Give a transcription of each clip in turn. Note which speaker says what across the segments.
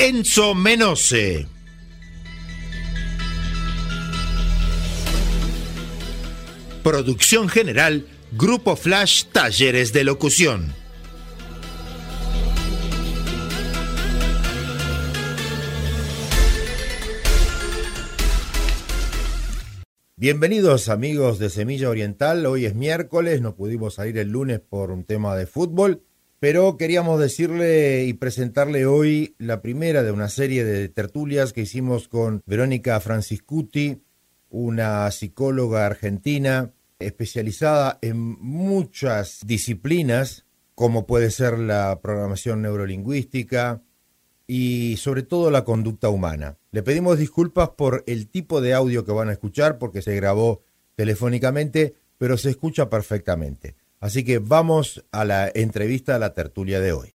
Speaker 1: Enzo Menose. Producción general Grupo Flash Talleres de Locución. Bienvenidos amigos de Semilla Oriental, hoy es miércoles, no pudimos salir el lunes por un tema de fútbol, pero queríamos decirle y presentarle hoy la primera de una serie de tertulias que hicimos con Verónica Franciscuti, una psicóloga argentina especializada en muchas disciplinas, como puede ser la programación neurolingüística y sobre todo la conducta humana. Le pedimos disculpas por el tipo de audio que van a escuchar porque se grabó telefónicamente, pero se escucha perfectamente. Así que vamos a la entrevista a la tertulia de hoy.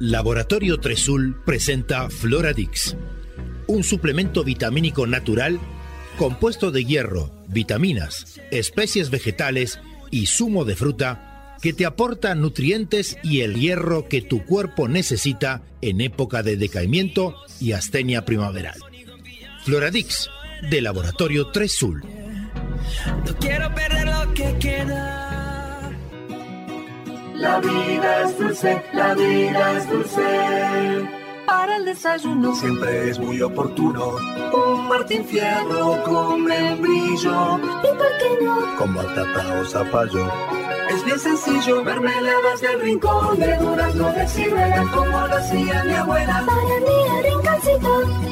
Speaker 1: Laboratorio Tresul presenta Floradix, un suplemento vitamínico natural compuesto de hierro, vitaminas, especies vegetales y zumo de fruta que te aporta nutrientes y el hierro que tu cuerpo necesita en época de decaimiento y astenia primaveral. Floradix, de Laboratorio 3 Sul. No quiero perder lo que queda.
Speaker 2: La vida es dulce, la vida es dulce. Para el desayuno siempre es muy oportuno. Un Martín Fierro con membrillo. ¿Y por qué no? Con batata o zapallo es bien sencillo, mermeladas del rincón, de durazno de ciruela, como lo hacía mi abuela. Para mí el rinconcito.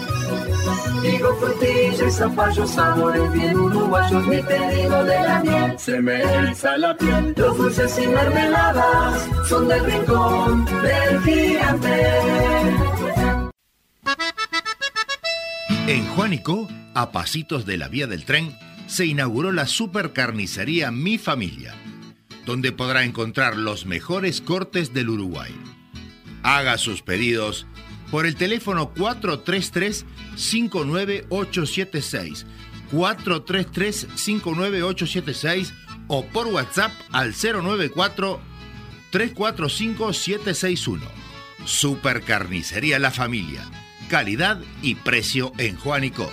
Speaker 2: Digo frutilla y zapallo, sabores bien uruguayos, mi pedido de la miel. Se me eriza la piel, los dulces y mermeladas son del rincón del gigante.
Speaker 1: En Juanico, a pasitos de la vía del tren, se inauguró la supercarnicería Mi Familia donde podrá encontrar los mejores cortes del Uruguay. Haga sus pedidos por el teléfono 433-59876, 433-59876 o por WhatsApp al 094-345-761. Supercarnicería La Familia. Calidad y precio en Juanico.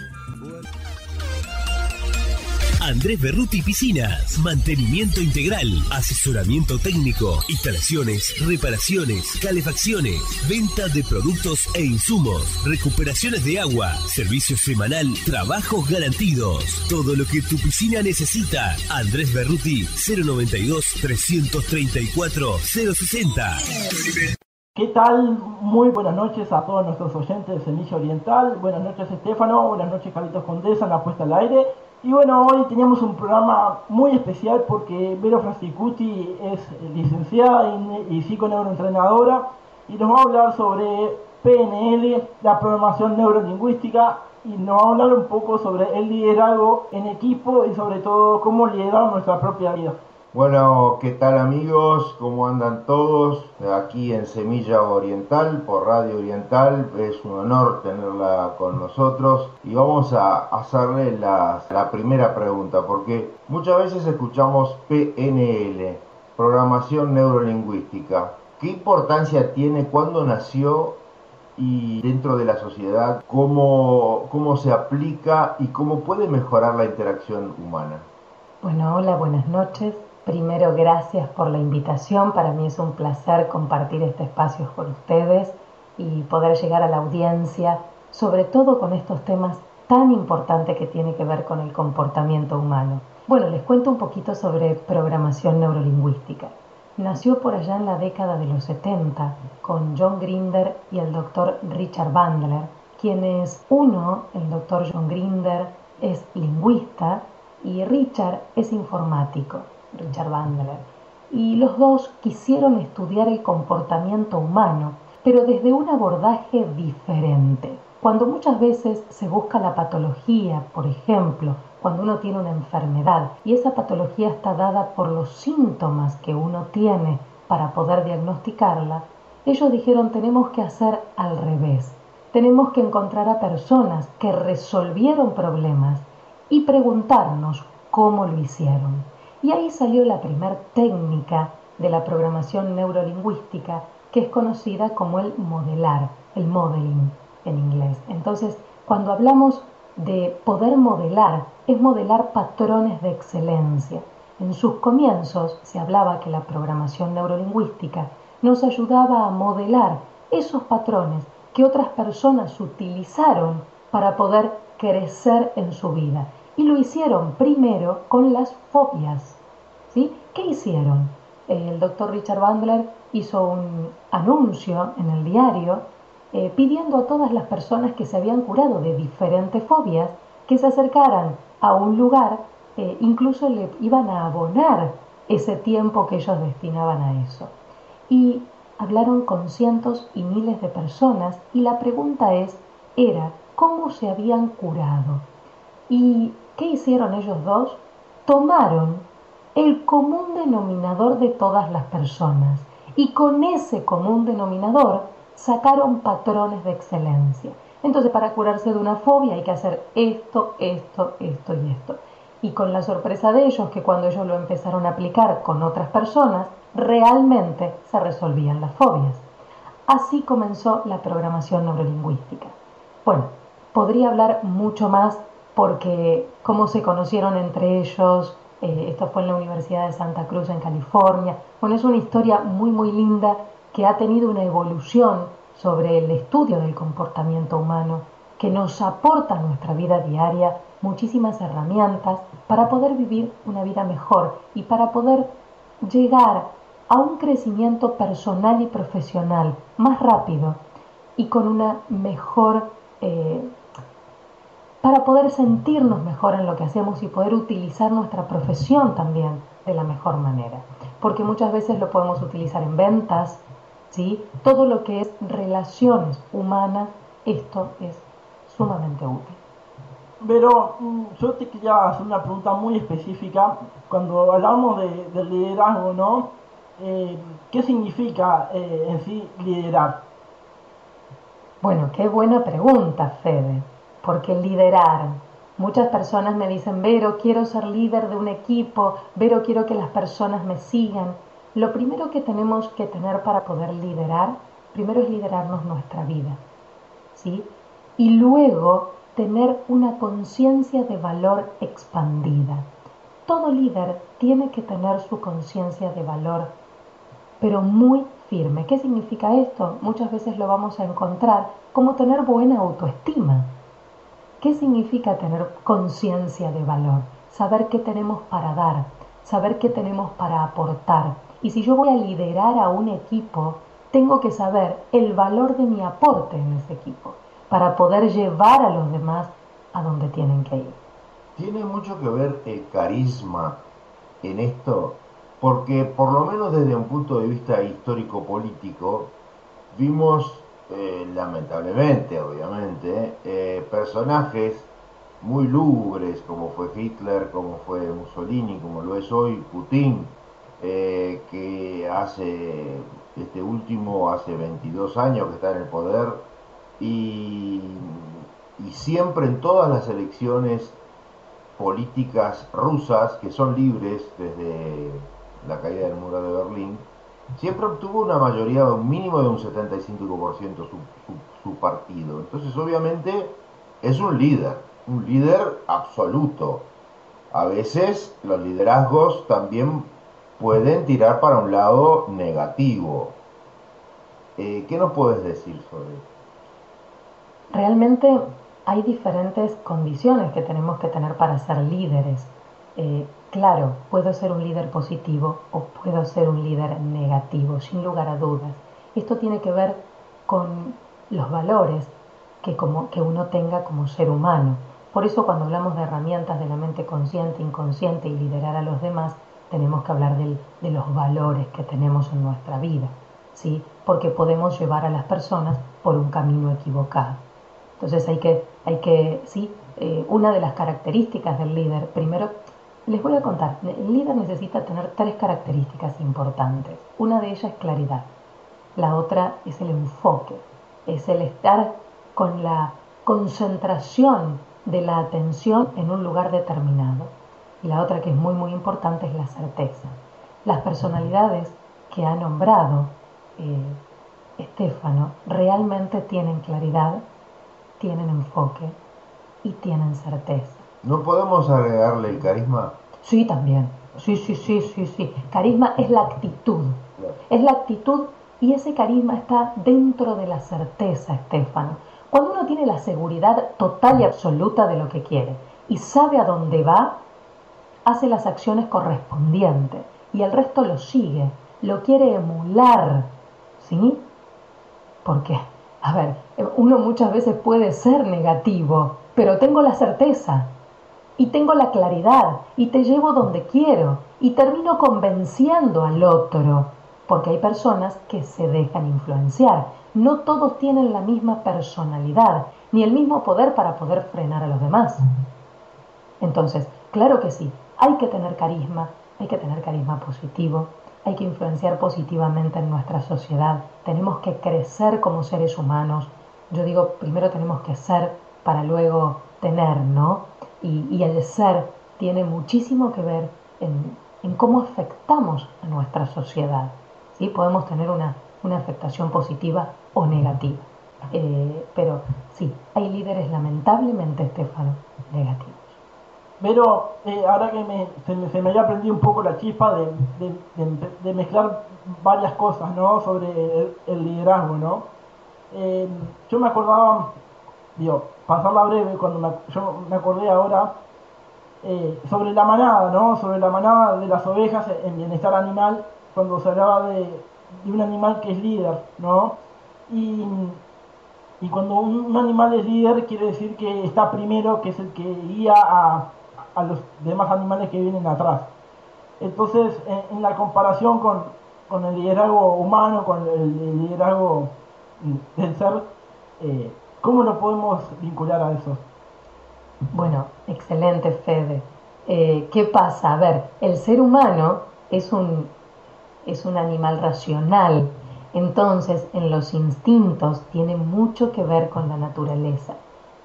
Speaker 3: Andrés Berruti Piscinas. Mantenimiento integral. Asesoramiento técnico. Instalaciones, reparaciones, calefacciones. Venta de productos e insumos. Recuperaciones de agua. Servicio semanal. Trabajos garantidos. Todo lo que tu piscina necesita. Andrés Berruti 092 334 060.
Speaker 4: ¿Qué tal? Muy buenas noches a todos nuestros oyentes de Semilla Oriental. Buenas noches, Estefano. Buenas noches, Carlitos Condesa, en la puesta al aire. Y bueno, hoy teníamos un programa muy especial porque Vero Frasticuti es licenciada y psiconeuroentrenadora y nos va a hablar sobre PNL, la programación neurolingüística y nos va a hablar un poco sobre el liderazgo en equipo y sobre todo cómo liderar nuestra propia vida.
Speaker 1: Bueno, ¿qué tal amigos? ¿Cómo andan todos? Aquí en Semilla Oriental, por Radio Oriental, es un honor tenerla con nosotros y vamos a hacerle la, primera pregunta, porque muchas veces escuchamos PNL, Programación Neurolingüística. ¿Qué importancia tiene? ¿Cuándo nació? y dentro de la sociedad, cómo, cómo se aplica y cómo puede mejorar la interacción humana.
Speaker 5: Bueno, hola, buenas noches. Primero, gracias por la invitación. Para mí es un placer compartir este espacio con ustedes y poder llegar a la audiencia, sobre todo con estos temas tan importantes que tiene que ver con el comportamiento humano. Bueno, les cuento un poquito sobre programación neurolingüística. Nació por allá en la década de los 70 con John Grinder y el doctor Richard Bandler, quienes uno, el doctor John Grinder, es lingüista y Richard es informático. Richard Bandler, y los dos quisieron estudiar el comportamiento humano, pero desde un abordaje diferente. Cuando muchas veces se busca la patología, por ejemplo, cuando uno tiene una enfermedad y esa patología está dada por los síntomas que uno tiene para poder diagnosticarla, ellos dijeron tenemos que hacer al revés. Tenemos que encontrar a personas que resolvieron problemas y preguntarnos cómo lo hicieron. Y ahí salió la primer técnica de la programación neurolingüística que es conocida como el modelar, el modeling en inglés. Entonces, cuando hablamos de poder modelar, es modelar patrones de excelencia. En sus comienzos se hablaba que la programación neurolingüística nos ayudaba a modelar esos patrones que otras personas utilizaron para poder crecer en su vida y lo hicieron primero con las fobias. ¿sí? ¿Qué hicieron? El doctor Richard Bandler hizo un anuncio en el diario eh, pidiendo a todas las personas que se habían curado de diferentes fobias que se acercaran a un lugar, eh, incluso le iban a abonar ese tiempo que ellos destinaban a eso. Y hablaron con cientos y miles de personas y la pregunta es, era, ¿cómo se habían curado? Y ¿Qué hicieron ellos dos? Tomaron el común denominador de todas las personas y con ese común denominador sacaron patrones de excelencia. Entonces, para curarse de una fobia hay que hacer esto, esto, esto y esto. Y con la sorpresa de ellos, que cuando ellos lo empezaron a aplicar con otras personas, realmente se resolvían las fobias. Así comenzó la programación neurolingüística. Bueno, podría hablar mucho más porque cómo se conocieron entre ellos, eh, esto fue en la Universidad de Santa Cruz en California. Bueno, es una historia muy, muy linda que ha tenido una evolución sobre el estudio del comportamiento humano, que nos aporta a nuestra vida diaria muchísimas herramientas para poder vivir una vida mejor y para poder llegar a un crecimiento personal y profesional más rápido y con una mejor eh, para poder sentirnos mejor en lo que hacemos y poder utilizar nuestra profesión también de la mejor manera. Porque muchas veces lo podemos utilizar en ventas, ¿sí? Todo lo que es relaciones humanas, esto es sumamente útil.
Speaker 4: Pero mm, yo te quería hacer una pregunta muy específica. Cuando hablamos de, liderazgo, ¿no? Eh, ¿Qué significa eh, en sí liderar?
Speaker 5: Bueno, qué buena pregunta, Fede porque liderar. Muchas personas me dicen, Vero, quiero ser líder de un equipo, Vero, quiero que las personas me sigan. Lo primero que tenemos que tener para poder liderar, primero es liderarnos nuestra vida, ¿sí? Y luego tener una conciencia de valor expandida. Todo líder tiene que tener su conciencia de valor, pero muy firme. ¿Qué significa esto? Muchas veces lo vamos a encontrar como tener buena autoestima ¿Qué significa tener conciencia de valor? Saber qué tenemos para dar, saber qué tenemos para aportar. Y si yo voy a liderar a un equipo, tengo que saber el valor de mi aporte en ese equipo para poder llevar a los demás a donde tienen que ir.
Speaker 6: tiene mucho que ver el carisma en esto, porque por lo menos desde un punto de vista histórico-político, vimos, eh, lamentablemente, obviamente, eh, personajes muy lúgubres, como fue Hitler, como fue Mussolini, como lo es hoy Putin, eh, que hace, este último, hace 22 años que está en el poder, y, y siempre en todas las elecciones políticas rusas, que son libres desde la caída del muro de Berlín, siempre obtuvo una mayoría, un mínimo de un 75% su, su, su partido. Entonces, obviamente, es un líder, un líder absoluto. A veces los liderazgos también pueden tirar para un lado negativo. Eh, ¿Qué nos puedes decir sobre esto?
Speaker 5: Realmente hay diferentes condiciones que tenemos que tener para ser líderes. Eh, claro, puedo ser un líder positivo o puedo ser un líder negativo, sin lugar a dudas. Esto tiene que ver con los valores que, uno tenga como ser humano. Por eso cuando hablamos de herramientas de la mente consciente, inconsciente y liderar a los demás, tenemos que hablar de los valores que tenemos en nuestra vida, ¿sí? porque podemos llevar a las personas por un camino equivocado. Entonces hay que, hay que sí, eh, una de las características del líder, primero, les voy a contar, el líder necesita tener tres características importantes. Una de ellas es claridad, la otra es el enfoque, es el estar con la concentración de la atención en un lugar determinado. Y la otra que es muy muy importante es la certeza. Las personalidades que ha nombrado eh, Estefano realmente tienen claridad tienen enfoque y tienen certeza.
Speaker 6: ¿No podemos agregarle el carisma?
Speaker 5: Sí, también. Sí, sí, sí, sí, sí. Carisma es la actitud. Es la actitud y ese carisma está dentro de la certeza, Estefano. Cuando uno tiene la seguridad total y absoluta de lo que quiere y sabe a dónde va, hace las acciones correspondientes y el resto lo sigue, lo quiere emular. ¿Sí? ¿Por qué? A ver, uno muchas veces puede ser negativo, pero tengo la certeza y tengo la claridad y te llevo donde quiero y termino convenciendo al otro, porque hay personas que se dejan influenciar. No todos tienen la misma personalidad ni el mismo poder para poder frenar a los demás. Entonces, claro que sí, hay que tener carisma, hay que tener carisma positivo, hay que influenciar positivamente en nuestra sociedad, tenemos que crecer como seres humanos. Yo digo, primero tenemos que ser para luego tener, ¿no? Y, el ser tiene muchísimo que ver en, cómo afectamos a nuestra sociedad. ¿sí? Podemos tener una, afectación positiva o negativa. Eh, pero sí, hay líderes lamentablemente, Estefano, negativos.
Speaker 4: Pero eh, ahora que me, se, se, me, había aprendido un poco la chispa de, de, mezclar varias cosas, ¿no? Sobre el, liderazgo, ¿no? Eh, yo me acordaba, digo, pasarla breve, cuando yo me acordé ahora eh, sobre la manada, ¿no? Sobre la manada de las ovejas en bienestar animal, cuando se hablaba de, un animal que es líder, ¿no? Y, y cuando un animal es líder quiere decir que está primero, que es el que guía a a los demás animales que vienen atrás. Entonces, en, la comparación con, con, el liderazgo humano, con el, liderazgo del ser, eh, ¿cómo lo podemos vincular a eso?
Speaker 5: Bueno, excelente, Fede. Eh, ¿Qué pasa? A ver, el ser humano es un, es un animal racional, entonces en los instintos tiene mucho que ver con la naturaleza.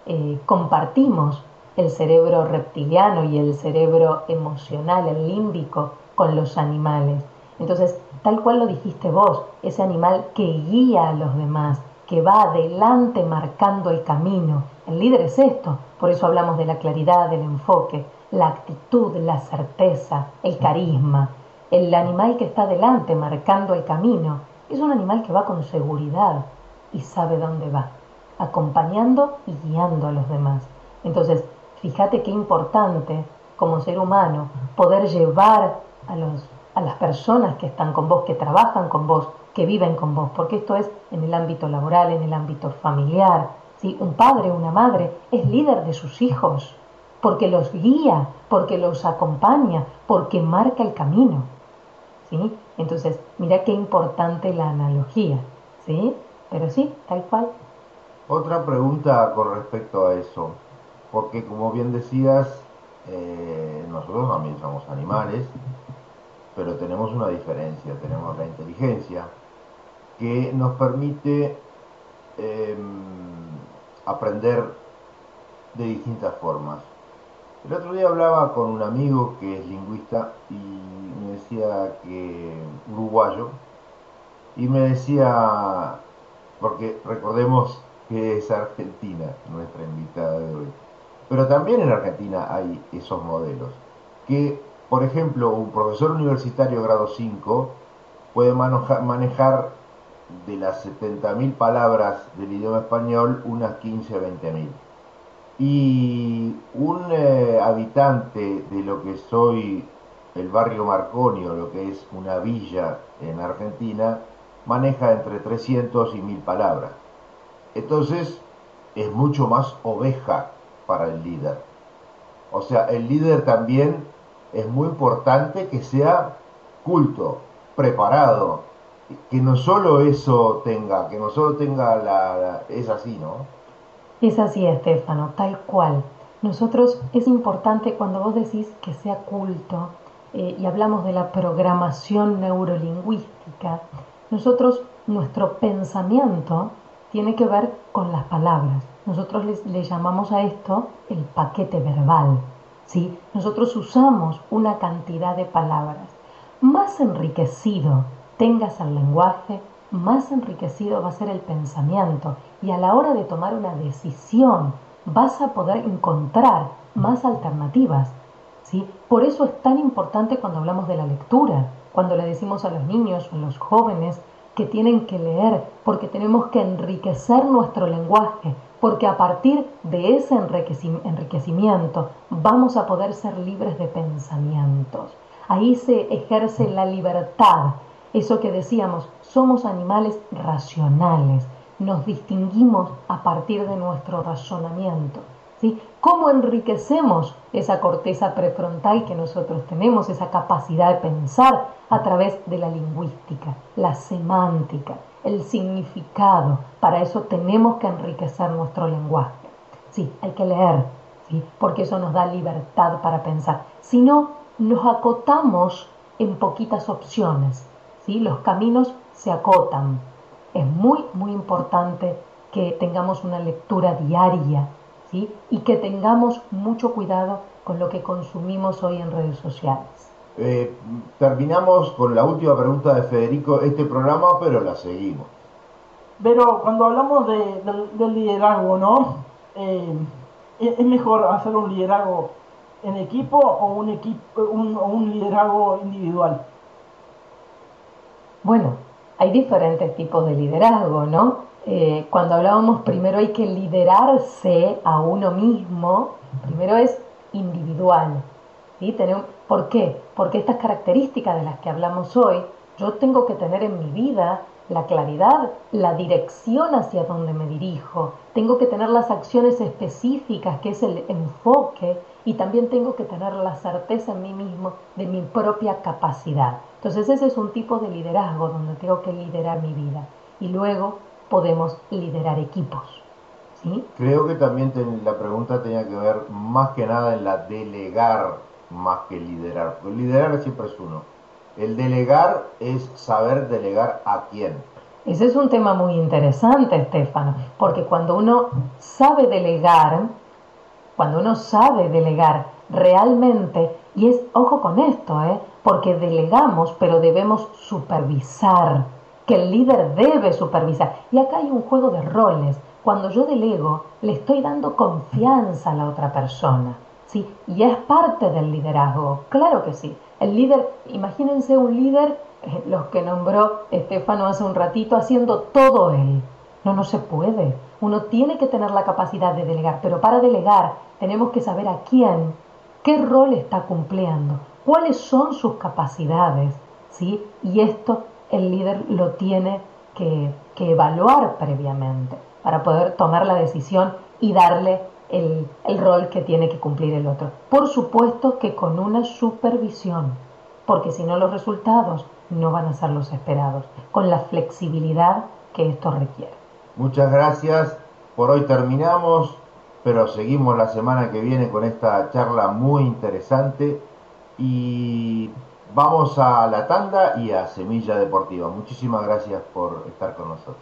Speaker 5: Eh, compartimos el cerebro reptiliano y el cerebro emocional, el límbico, con los animales. Entonces, tal cual lo dijiste vos, ese animal que guía a los demás, que va adelante marcando el camino. El líder es esto, por eso hablamos de la claridad, del enfoque, la actitud, la certeza, el carisma. El animal que está adelante marcando el camino es un animal que va con seguridad y sabe dónde va, acompañando y guiando a los demás. Entonces, Fíjate qué importante como ser humano poder llevar a, los, a las personas que están con vos, que trabajan con vos, que viven con vos, porque esto es en el ámbito laboral, en el ámbito familiar. ¿sí? Un padre, una madre es líder de sus hijos, porque los guía, porque los acompaña, porque marca el camino. ¿Sí? Entonces, mira qué importante la analogía, ¿sí? Pero sí, tal cual.
Speaker 6: Otra pregunta con respecto a eso, porque como bien decías, eh, nosotros también somos animales, pero tenemos una diferencia, tenemos la inteligencia que nos permite em, aprender de distintas formas. El otro día hablaba con un amigo que es lingüista y me decía que uruguayo y me decía, porque recordemos que es Argentina nuestra invitada de hoy, pero también en Argentina hay esos modelos, que por ejemplo un profesor universitario grado 5 puede manejar de las 70.000 palabras del idioma español unas 15 o 20.000 y un eh, habitante de lo que soy el barrio Marconi o lo que es una villa en Argentina maneja entre 300 y 1000 palabras. Entonces es mucho más oveja para el líder. O sea, el líder también es muy importante que sea culto, preparado, que no solo eso tenga, que no solo tenga la es así, ¿no?
Speaker 5: Es así, Estefano, tal cual. Nosotros es importante cuando vos decís que sea culto eh, y hablamos de la programación neurolingüística, nosotros, nuestro pensamiento tiene que ver con las palabras. Nosotros le llamamos a esto el paquete verbal. ¿sí? Nosotros usamos una cantidad de palabras. Más enriquecido tengas el lenguaje, más enriquecido va a ser el pensamiento y a la hora de tomar una decisión vas a poder encontrar más alternativas. ¿sí? Por eso es tan importante cuando hablamos de la lectura, cuando le decimos a los niños o a los jóvenes que tienen que leer, porque tenemos que enriquecer nuestro lenguaje, porque a partir de ese enriquecimiento vamos a poder ser libres de pensamientos. Ahí se ejerce la libertad, eso que decíamos, somos animales racionales, nos distinguimos a partir de nuestro razonamiento. ¿sí? ¿Cómo enriquecemos esa corteza prefrontal que nosotros tenemos, esa capacidad de pensar a través de la lingüística, la semántica, el significado? Para eso tenemos que enriquecer nuestro lenguaje. Sí, hay que leer, ¿sí? porque eso nos da libertad para pensar. Si no, nos acotamos en poquitas opciones. ¿Sí? Los caminos se acotan. Es muy, muy importante que tengamos una lectura diaria ¿sí? y que tengamos mucho cuidado con lo que consumimos hoy en redes sociales.
Speaker 6: Eh, terminamos con la última pregunta de Federico este programa, pero la seguimos.
Speaker 4: Pero cuando hablamos de, del liderazgo, ¿no? Eh, ¿Es mejor hacer un liderazgo en equipo o un, equipo, un, un liderazgo individual?
Speaker 5: Bueno, hay diferentes tipos de liderazgo, ¿no? Eh, cuando hablábamos primero hay que liderarse a uno mismo, primero es individual. ¿Por qué? Porque estas características de las que hablamos hoy, yo tengo que tener en mi vida la claridad, la dirección hacia donde me dirijo, tengo que tener las acciones específicas, que es el enfoque, y también tengo que tener la certeza en mí mismo de mi propia capacidad. Entonces ese es un tipo de liderazgo donde tengo que liderar mi vida. Y luego podemos liderar equipos. ¿sí?
Speaker 6: Creo que también la pregunta tenía que ver más que nada en la delegar más que liderar. Porque liderar siempre es uno el delegar es saber delegar a quién.
Speaker 5: Ese es un tema muy interesante, Estefano, porque cuando uno sabe delegar, cuando uno sabe delegar realmente, y es, ojo con esto, ¿eh? porque delegamos, pero debemos supervisar, que el líder debe supervisar. Y acá hay un juego de roles. Cuando yo delego, le estoy dando confianza a la otra persona. ¿sí? Y es parte del liderazgo, claro que sí. El líder, imagínense un líder, eh, los que nombró Estefano hace un ratito, haciendo todo él. No, no se puede. Uno tiene que tener la capacidad de delegar, pero para delegar tenemos que saber a quién, qué rol está cumpliendo, cuáles son sus capacidades, ¿sí? Y esto el líder lo tiene que, que evaluar previamente para poder tomar la decisión y darle el, el rol que tiene que cumplir el otro. Por supuesto que con una supervisión, porque si no los resultados no van a ser los esperados, con la flexibilidad que esto requiere.
Speaker 6: Muchas gracias. Por hoy terminamos, pero seguimos la semana que viene con esta charla muy interesante y vamos a la tanda y a Semilla Deportiva. Muchísimas gracias por estar con nosotros.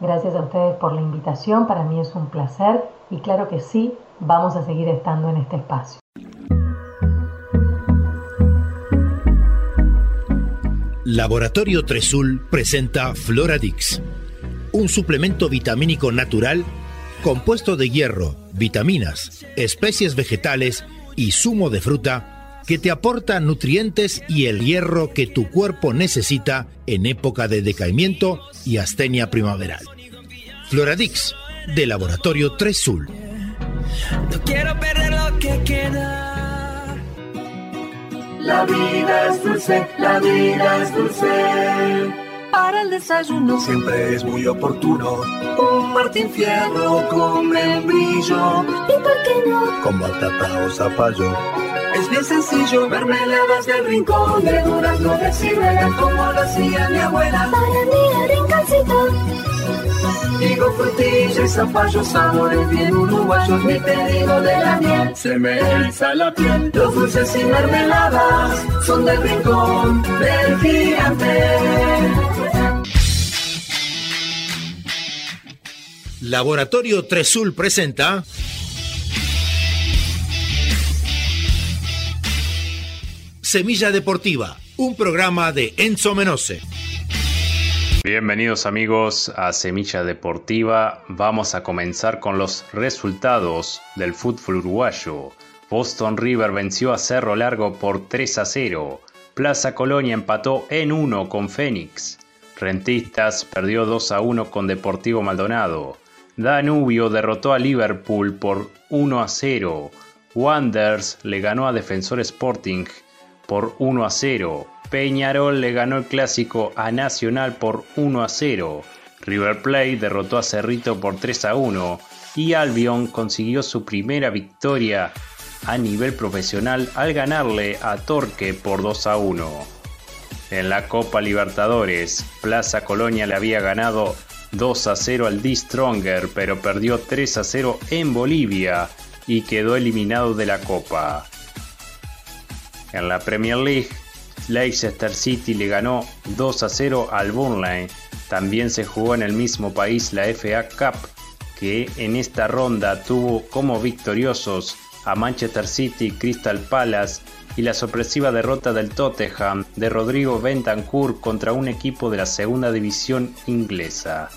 Speaker 5: Gracias a ustedes por la invitación, para mí es un placer y claro que sí, vamos a seguir estando en este espacio.
Speaker 3: Laboratorio Tresul presenta Floradix, un suplemento vitamínico natural compuesto de hierro, vitaminas, especies vegetales y zumo de fruta que te aporta nutrientes y el hierro que tu cuerpo necesita en época de decaimiento y astenia primaveral. Floradix, de Laboratorio Tresul.
Speaker 2: No quiero perder lo que queda. La vida es dulce, la vida es dulce. Para el desayuno siempre es muy oportuno. Un Martín Fierro con membrillo. ¿Y por qué no? Con batata o zapallo. Es bien sencillo, mermeladas del rincón de durazno de ciruela como lo hacía mi abuela.
Speaker 7: Para mi rinconcito.
Speaker 2: Digo frutilla y zapallo, sabores bien uruguayos, mi pedido de la miel. Se me eriza la piel, los dulces y mermeladas son del rincón del gigante.
Speaker 3: Laboratorio Tresul presenta Semilla Deportiva, un programa de Enzo Menose.
Speaker 8: Bienvenidos amigos a Semilla Deportiva. Vamos a comenzar con los resultados del fútbol uruguayo. Boston River venció a Cerro Largo por 3 a 0. Plaza Colonia empató en 1 con Fénix. Rentistas perdió 2 a 1 con Deportivo Maldonado. Danubio derrotó a Liverpool por 1 a 0. Wanderers le ganó a Defensor Sporting por 1 a 0. Peñarol le ganó el clásico a Nacional por 1 a 0. River Plate derrotó a Cerrito por 3 a 1 y Albion consiguió su primera victoria a nivel profesional al ganarle a Torque por 2 a 1. En la Copa Libertadores, Plaza Colonia le había ganado 2 a 0 al D Stronger, pero perdió 3 a 0 en Bolivia y quedó eliminado de la Copa. En la Premier League, Leicester City le ganó 2 a 0 al Burnley. También se jugó en el mismo país la FA Cup, que en esta ronda tuvo como victoriosos a Manchester City, Crystal Palace y la sorpresiva derrota del Tottenham de Rodrigo Bentancur contra un equipo de la segunda división inglesa.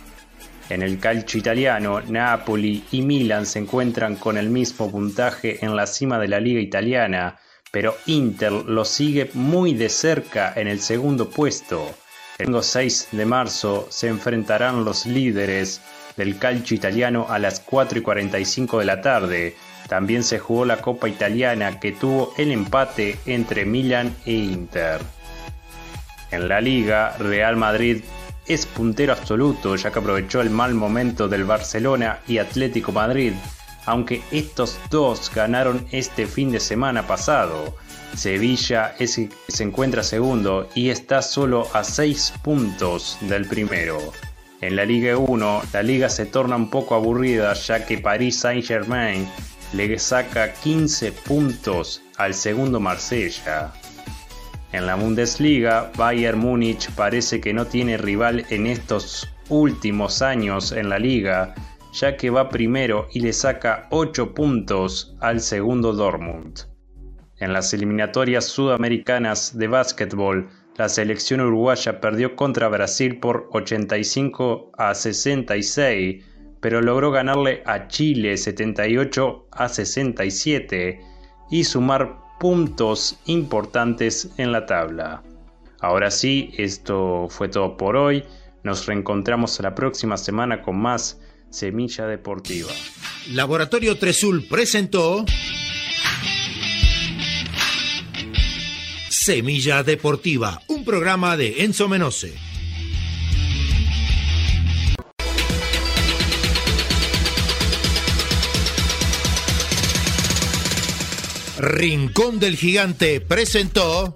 Speaker 8: En el calcio italiano, Napoli y Milan se encuentran con el mismo puntaje en la cima de la liga italiana, pero Inter lo sigue muy de cerca en el segundo puesto. El domingo 6 de marzo se enfrentarán los líderes del calcio italiano a las 4 y 45 de la tarde. También se jugó la Copa Italiana que tuvo el empate entre Milan e Inter. En la liga, Real Madrid es puntero absoluto ya que aprovechó el mal momento del Barcelona y Atlético Madrid, aunque estos dos ganaron este fin de semana pasado. Sevilla se encuentra segundo y está solo a 6 puntos del primero. En la Liga 1, la liga se torna un poco aburrida ya que Paris Saint-Germain le saca 15 puntos al segundo Marsella. En la Bundesliga, Bayern Múnich parece que no tiene rival en estos últimos años en la liga, ya que va primero y le saca 8 puntos al segundo Dortmund. En las eliminatorias sudamericanas de básquetbol, la selección uruguaya perdió contra Brasil por 85 a 66, pero logró ganarle a Chile 78 a 67 y sumar puntos importantes en la tabla. Ahora sí, esto fue todo por hoy. Nos reencontramos la próxima semana con más Semilla Deportiva.
Speaker 3: Laboratorio Tresul presentó Semilla Deportiva, un programa de Enzo Menose.
Speaker 1: Rincón del Gigante presentó